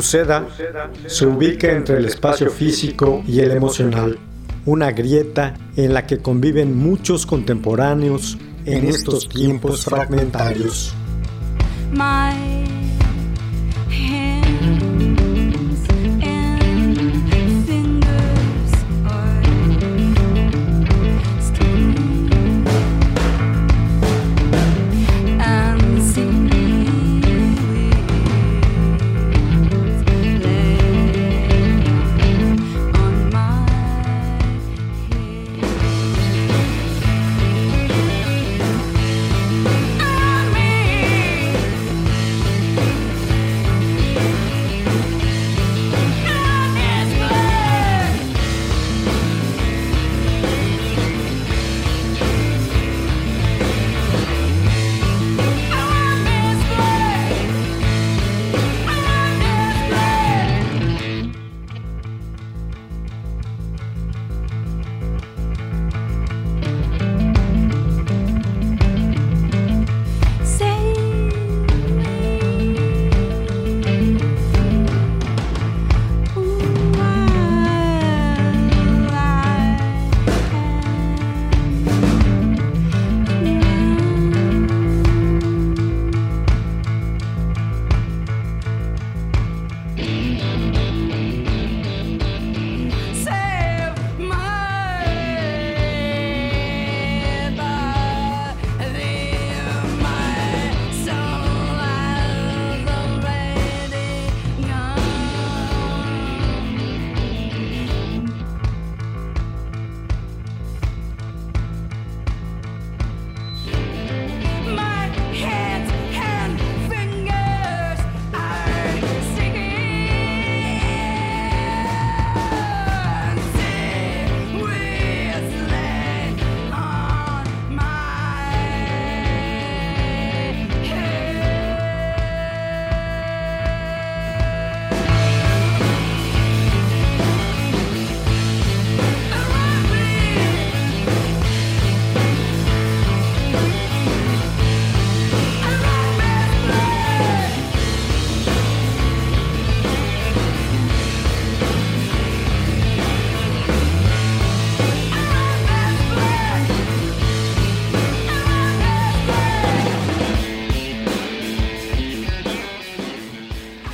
Useda se ubica entre el espacio físico y el emocional, una grieta en la que conviven muchos contemporáneos en estos tiempos fragmentarios.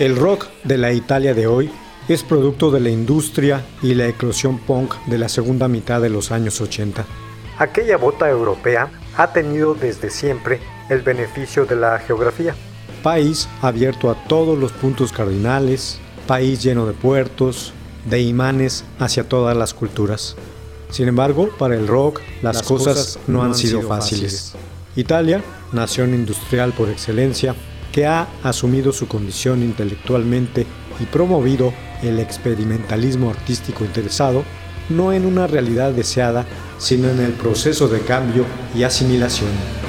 El rock de la Italia de hoy es producto de la industria y la eclosión punk de la segunda mitad de los años 80. Aquella bota europea ha tenido desde siempre el beneficio de la geografía. País abierto a todos los puntos cardinales, país lleno de puertos, de imanes hacia todas las culturas. Sin embargo, para el rock las, cosas, no han sido fáciles. Italia, nación industrial por excelencia, que ha asumido su condición intelectualmente y promovido el experimentalismo artístico interesado, no en una realidad deseada, sino en el proceso de cambio y asimilación.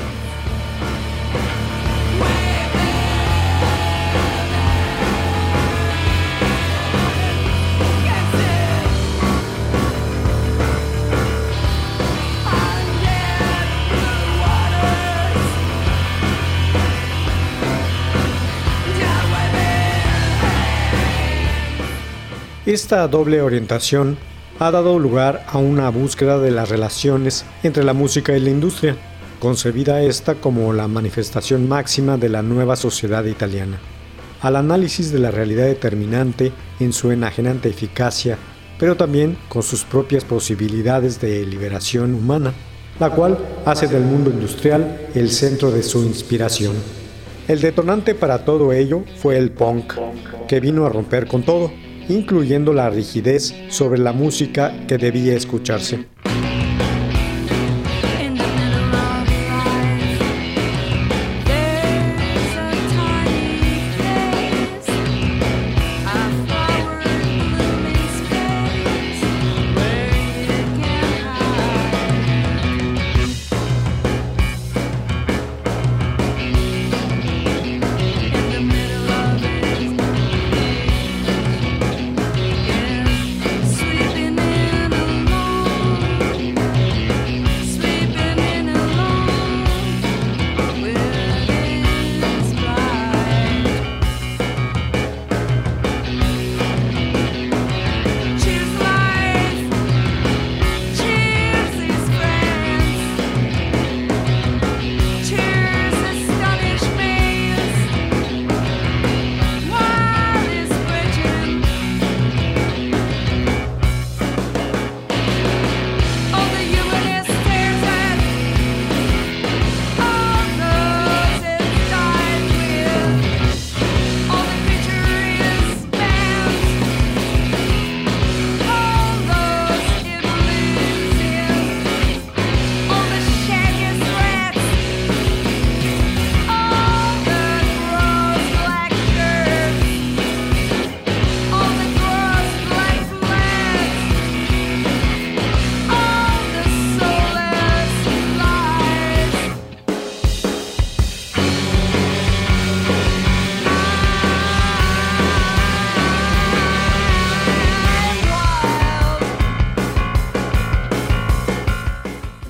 Esta doble orientación ha dado lugar a una búsqueda de las relaciones entre la música y la industria, concebida esta como la manifestación máxima de la nueva sociedad italiana. Al análisis de la realidad determinante en su enajenante eficacia, pero también con sus propias posibilidades de liberación humana, la cual hace del mundo industrial el centro de su inspiración. El detonante para todo ello fue el punk, que vino a romper con todo, incluyendo la rigidez sobre la música que debía escucharse.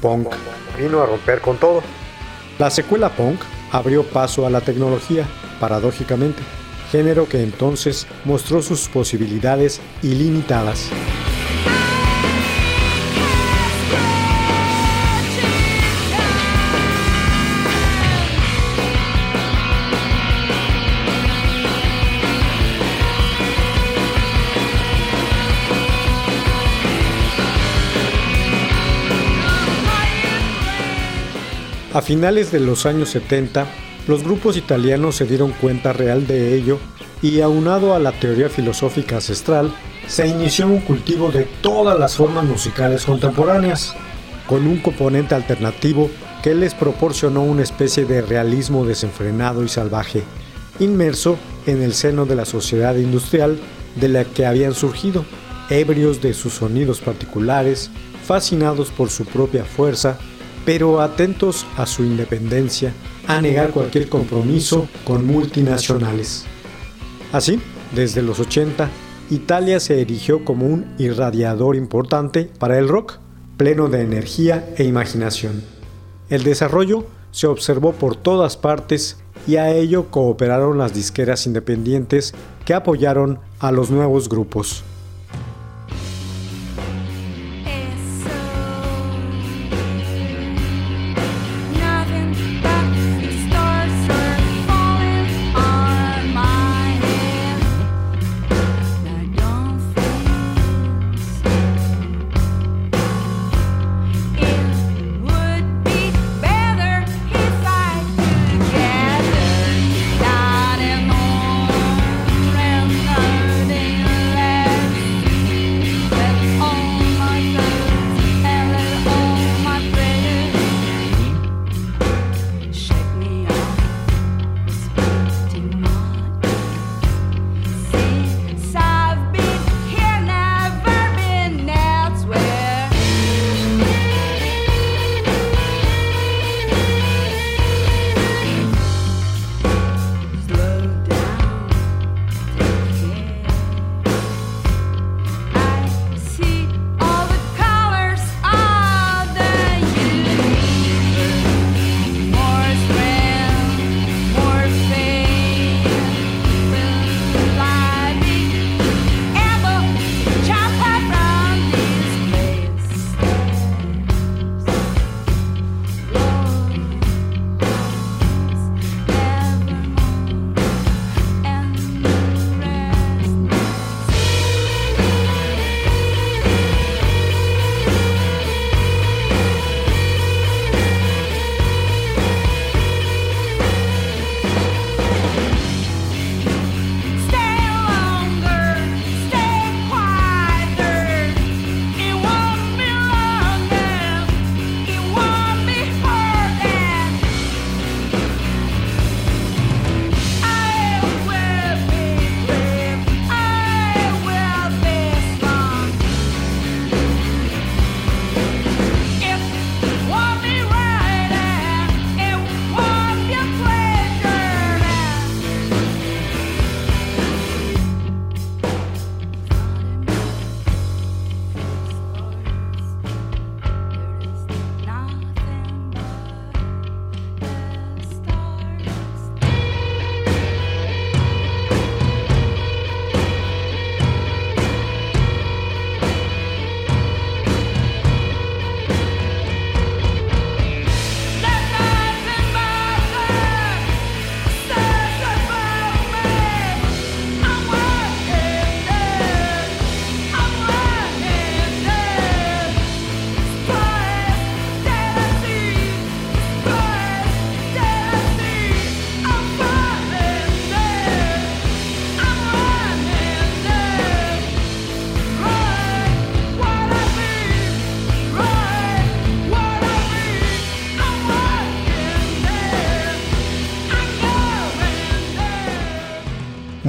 Punk vino a romper con todo. La secuela punk abrió paso a la tecnología, paradójicamente, género que entonces mostró sus posibilidades ilimitadas. A finales de los años 70, los grupos italianos se dieron cuenta real de ello y aunado a la teoría filosófica ancestral, se inició un cultivo de todas las formas musicales contemporáneas, con un componente alternativo que les proporcionó una especie de realismo desenfrenado y salvaje, inmerso en el seno de la sociedad industrial de la que habían surgido, ebrios de sus sonidos particulares, fascinados por su propia fuerza, pero atentos a su independencia, a negar cualquier compromiso con multinacionales. Así, desde los 80, Italia se erigió como un irradiador importante para el rock, pleno de energía e imaginación. El desarrollo se observó por todas partes y a ello cooperaron las disqueras independientes que apoyaron a los nuevos grupos.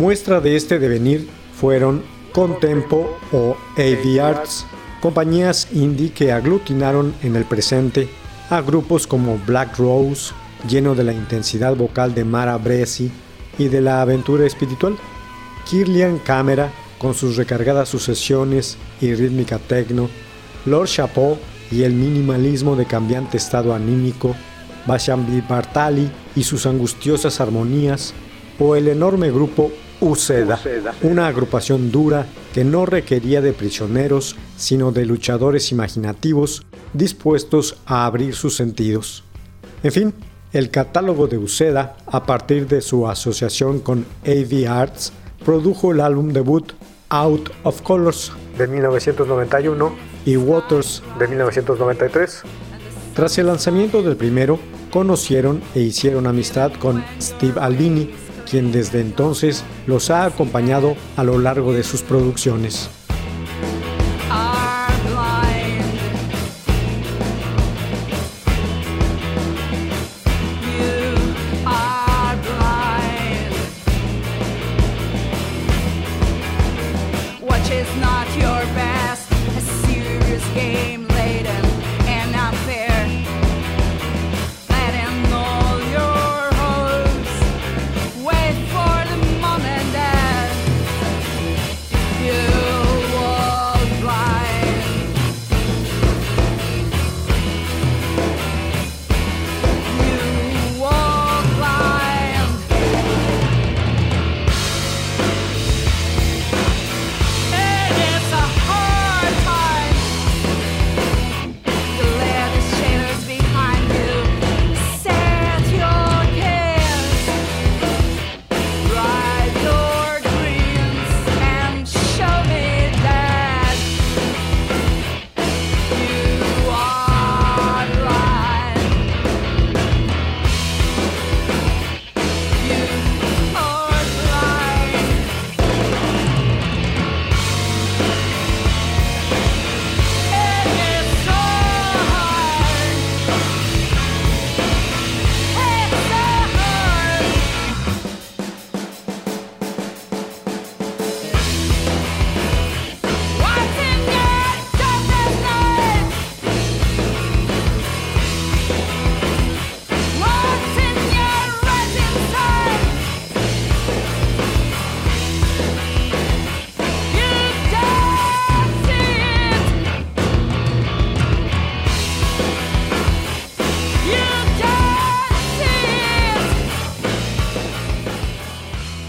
Muestra de este devenir fueron Contempo o AV Arts, compañías indie que aglutinaron en el presente a grupos como Black Rose, lleno de la intensidad vocal de Mara Bresi y de la aventura espiritual, Kirlian Camera, con sus recargadas sucesiones y rítmica techno, Lord Chapeau y el minimalismo de cambiante estado anímico, Bashambi Bartali y sus angustiosas armonías, o el enorme grupo Uceda, una agrupación dura que no requería de prisioneros, sino de luchadores imaginativos dispuestos a abrir sus sentidos. En fin, el catálogo de Uceda, a partir de su asociación con AV Arts, produjo el álbum debut Out of Colors de 1991 y Waters de 1993. Tras el lanzamiento del primero, conocieron e hicieron amistad con Steve Albini, quien desde entonces los ha acompañado a lo largo de sus producciones.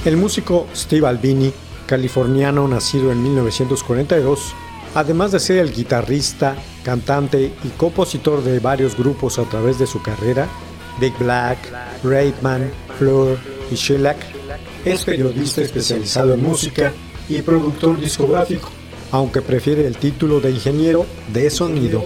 El músico Steve Albini, californiano nacido en 1942, además de ser el guitarrista, cantante y compositor de varios grupos a través de su carrera, Big Black, Raidman, Fleur y Shellac, es periodista especializado en música y productor discográfico, aunque prefiere el título de ingeniero de sonido.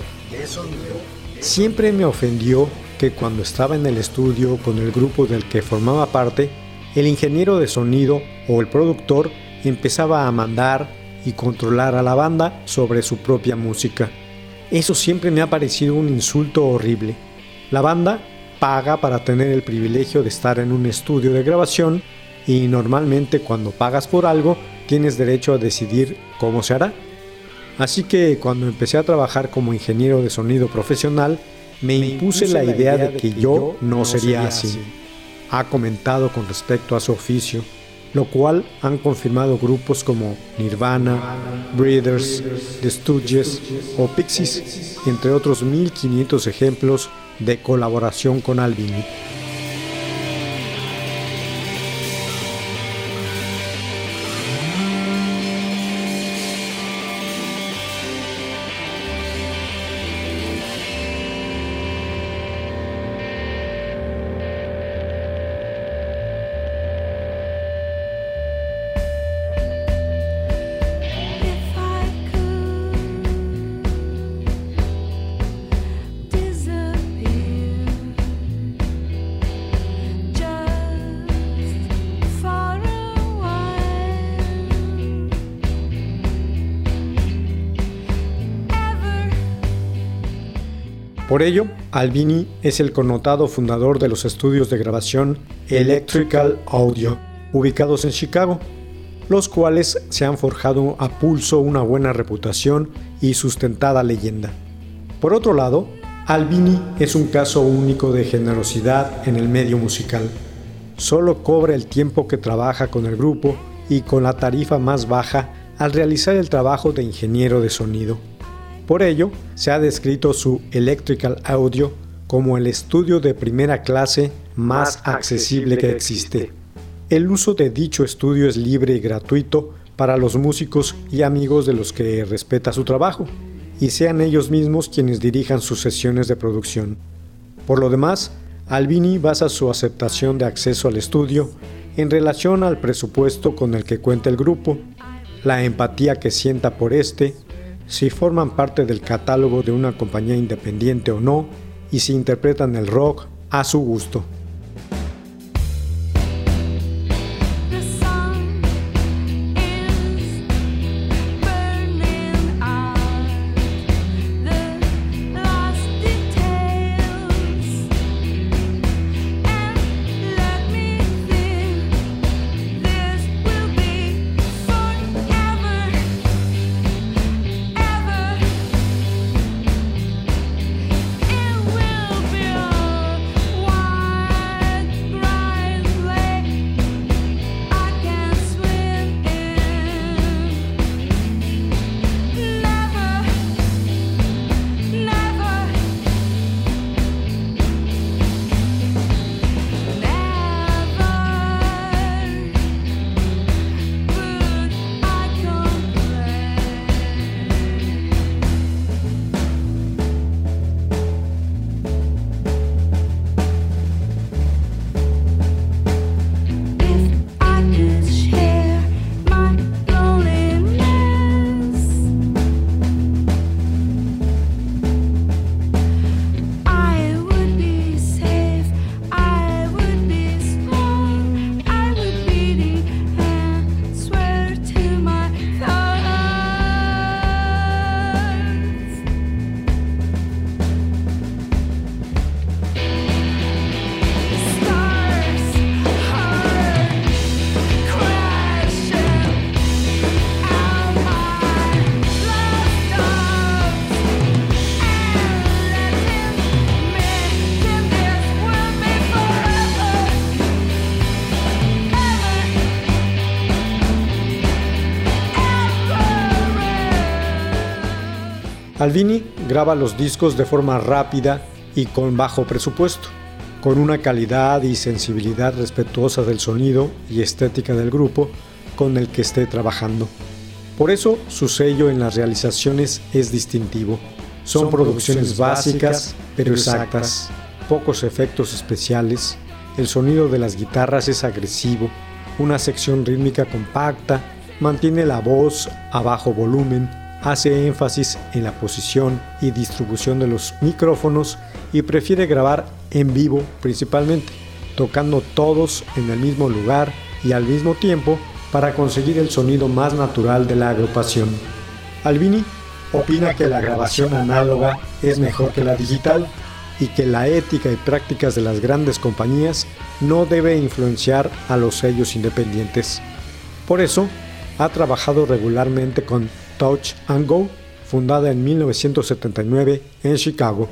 Siempre me ofendió que cuando estaba en el estudio con el grupo del que formaba parte, el ingeniero de sonido o el productor empezaba a mandar y controlar a la banda sobre su propia música. Eso siempre me ha parecido un insulto horrible. La banda paga para tener el privilegio de estar en un estudio de grabación y normalmente cuando pagas por algo tienes derecho a decidir cómo se hará. Así que cuando empecé a trabajar como ingeniero de sonido profesional, me impuse la idea de que yo no sería así. Ha comentado con respecto a su oficio, lo cual han confirmado grupos como Nirvana, Breeders, The Stooges o Pixies, entre otros 1500 ejemplos de colaboración con Albini. Por ello, Albini es el connotado fundador de los estudios de grabación Electrical Audio, ubicados en Chicago, los cuales se han forjado a pulso una buena reputación y sustentada leyenda. Por otro lado, Albini es un caso único de generosidad en el medio musical. Solo cobra el tiempo que trabaja con el grupo y con la tarifa más baja al realizar el trabajo de ingeniero de sonido. Por ello, se ha descrito su Electrical Audio como el estudio de primera clase más accesible que existe. El uso de dicho estudio es libre y gratuito para los músicos y amigos de los que respeta su trabajo, y sean ellos mismos quienes dirijan sus sesiones de producción. Por lo demás, Albini basa su aceptación de acceso al estudio en relación al presupuesto con el que cuenta el grupo, la empatía que sienta por este, si forman parte del catálogo de una compañía independiente o no, y si interpretan el rock a su gusto. Albini graba los discos de forma rápida y con bajo presupuesto, con una calidad y sensibilidad respetuosa del sonido y estética del grupo con el que esté trabajando. Por eso su sello en las realizaciones es distintivo. Son, producciones básicas pero exactas, pocos efectos especiales, el sonido de las guitarras es agresivo, una sección rítmica compacta, mantiene la voz a bajo volumen, hace énfasis en la posición y distribución de los micrófonos y prefiere grabar en vivo principalmente, tocando todos en el mismo lugar y al mismo tiempo para conseguir el sonido más natural de la agrupación. Albini opina que la grabación análoga es mejor que la digital y que la ética y prácticas de las grandes compañías no debe influenciar a los sellos independientes. Por eso, ha trabajado regularmente con Touch and Go, fundada en 1979 en Chicago.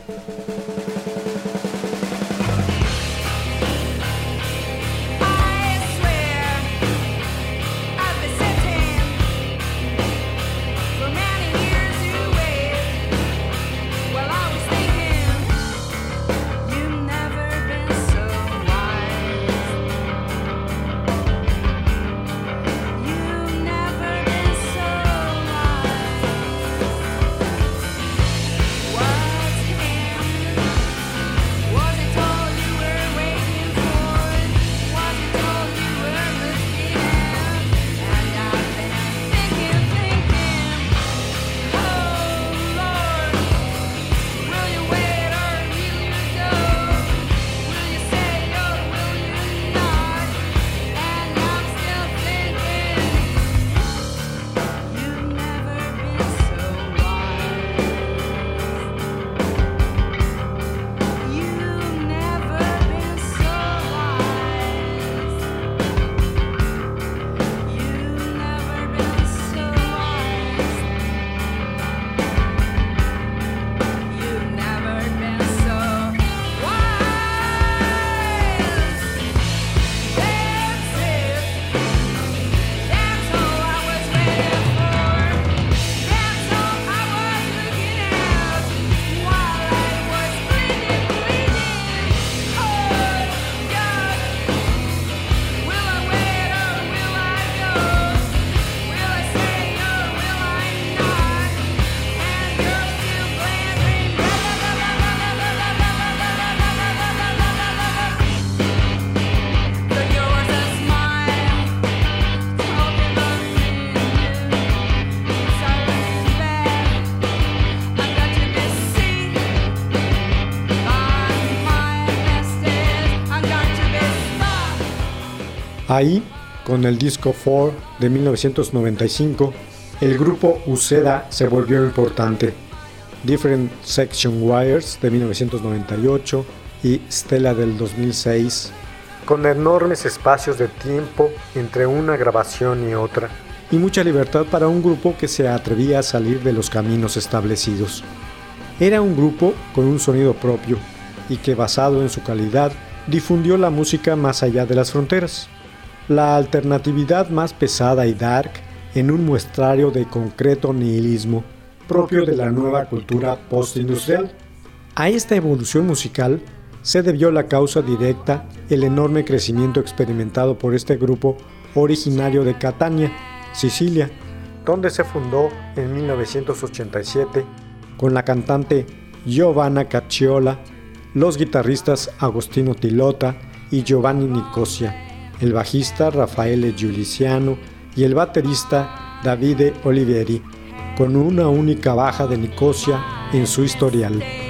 Ahí, con el disco 4 de 1995, el grupo Uceda se volvió importante. Different Section Wires de 1998 y Stella del 2006, con enormes espacios de tiempo entre una grabación y otra, y mucha libertad para un grupo que se atrevía a salir de los caminos establecidos. Era un grupo con un sonido propio y que basado en su calidad difundió la música más allá de las fronteras. La alternatividad más pesada y dark en un muestrario de concreto nihilismo propio de la nueva cultura postindustrial. A esta evolución musical se debió la causa directa el enorme crecimiento experimentado por este grupo originario de Catania, Sicilia, donde se fundó en 1987 con la cantante Giovanna Cacciola, los guitarristas Agostino Tilota y Giovanni Nicosia, el bajista Raffaele Giuliciano y el baterista Davide Olivieri, con una única baja de Nicosia en su historial.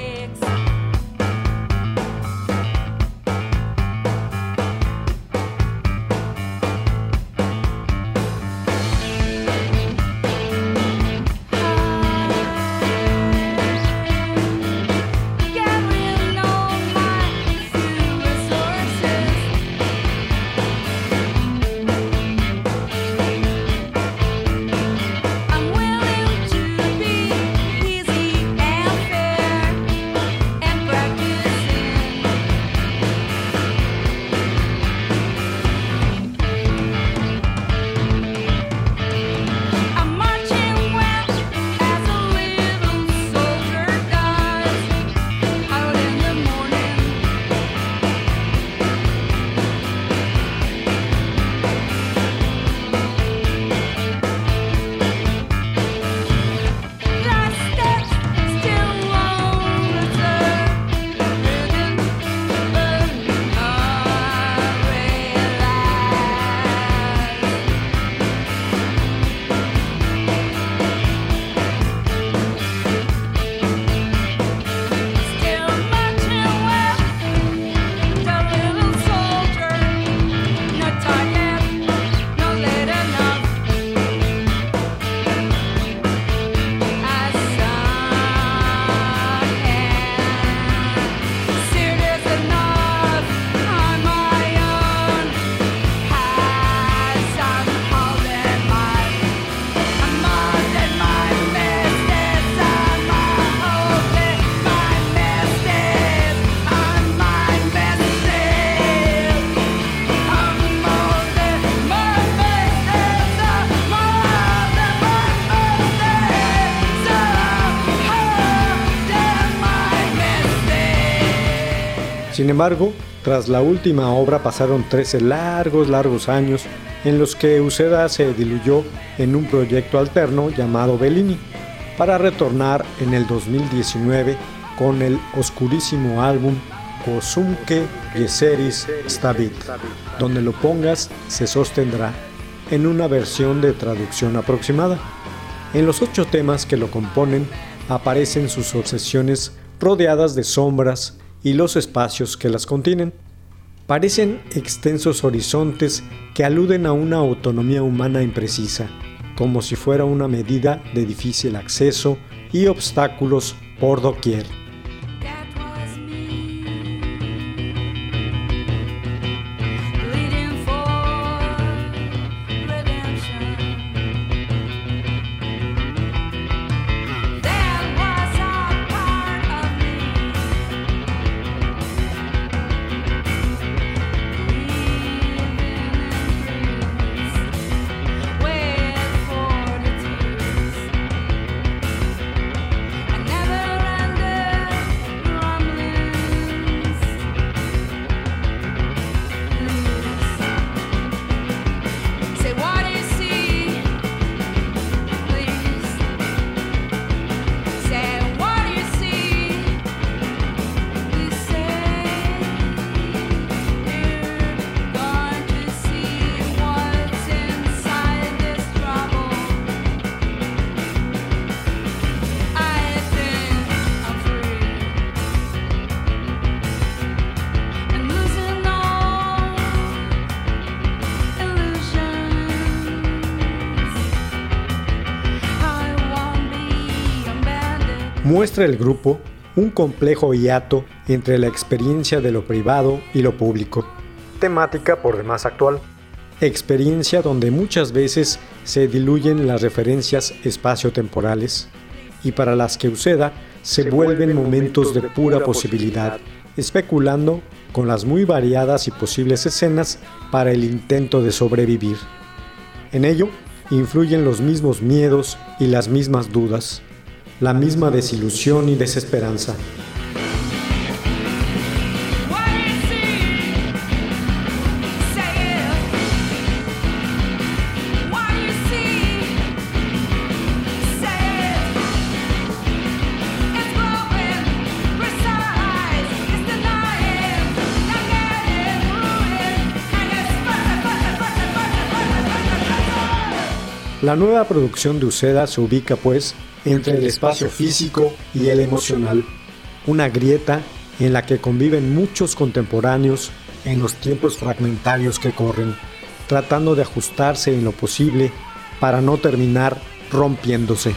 Embargo, tras la última obra pasaron 13 largos, largos años en los que Uceda se diluyó en un proyecto alterno llamado Bellini, para retornar en el 2019 con el oscurísimo álbum Kosumke Yeseris Stavit, donde lo pongas se sostendrá en una versión de traducción aproximada. En los ocho temas que lo componen aparecen sus obsesiones rodeadas de sombras y los espacios que las contienen. Parecen extensos horizontes que aluden a una autonomía humana imprecisa, como si fuera una medida de difícil acceso y obstáculos por doquier. Muestra el grupo un complejo hiato entre la experiencia de lo privado y lo público, temática por demás actual, experiencia donde muchas veces se diluyen las referencias espaciotemporales y para las que Uceda se vuelven momentos de pura posibilidad, especulando con las muy variadas y posibles escenas para el intento de sobrevivir. En ello influyen los mismos miedos y las mismas dudas, la misma desilusión y desesperanza. La nueva producción de Uceda se ubica pues entre el espacio físico y el emocional, una grieta en la que conviven muchos contemporáneos en los tiempos fragmentarios que corren, tratando de ajustarse en lo posible para no terminar rompiéndose.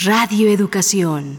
Radio Educación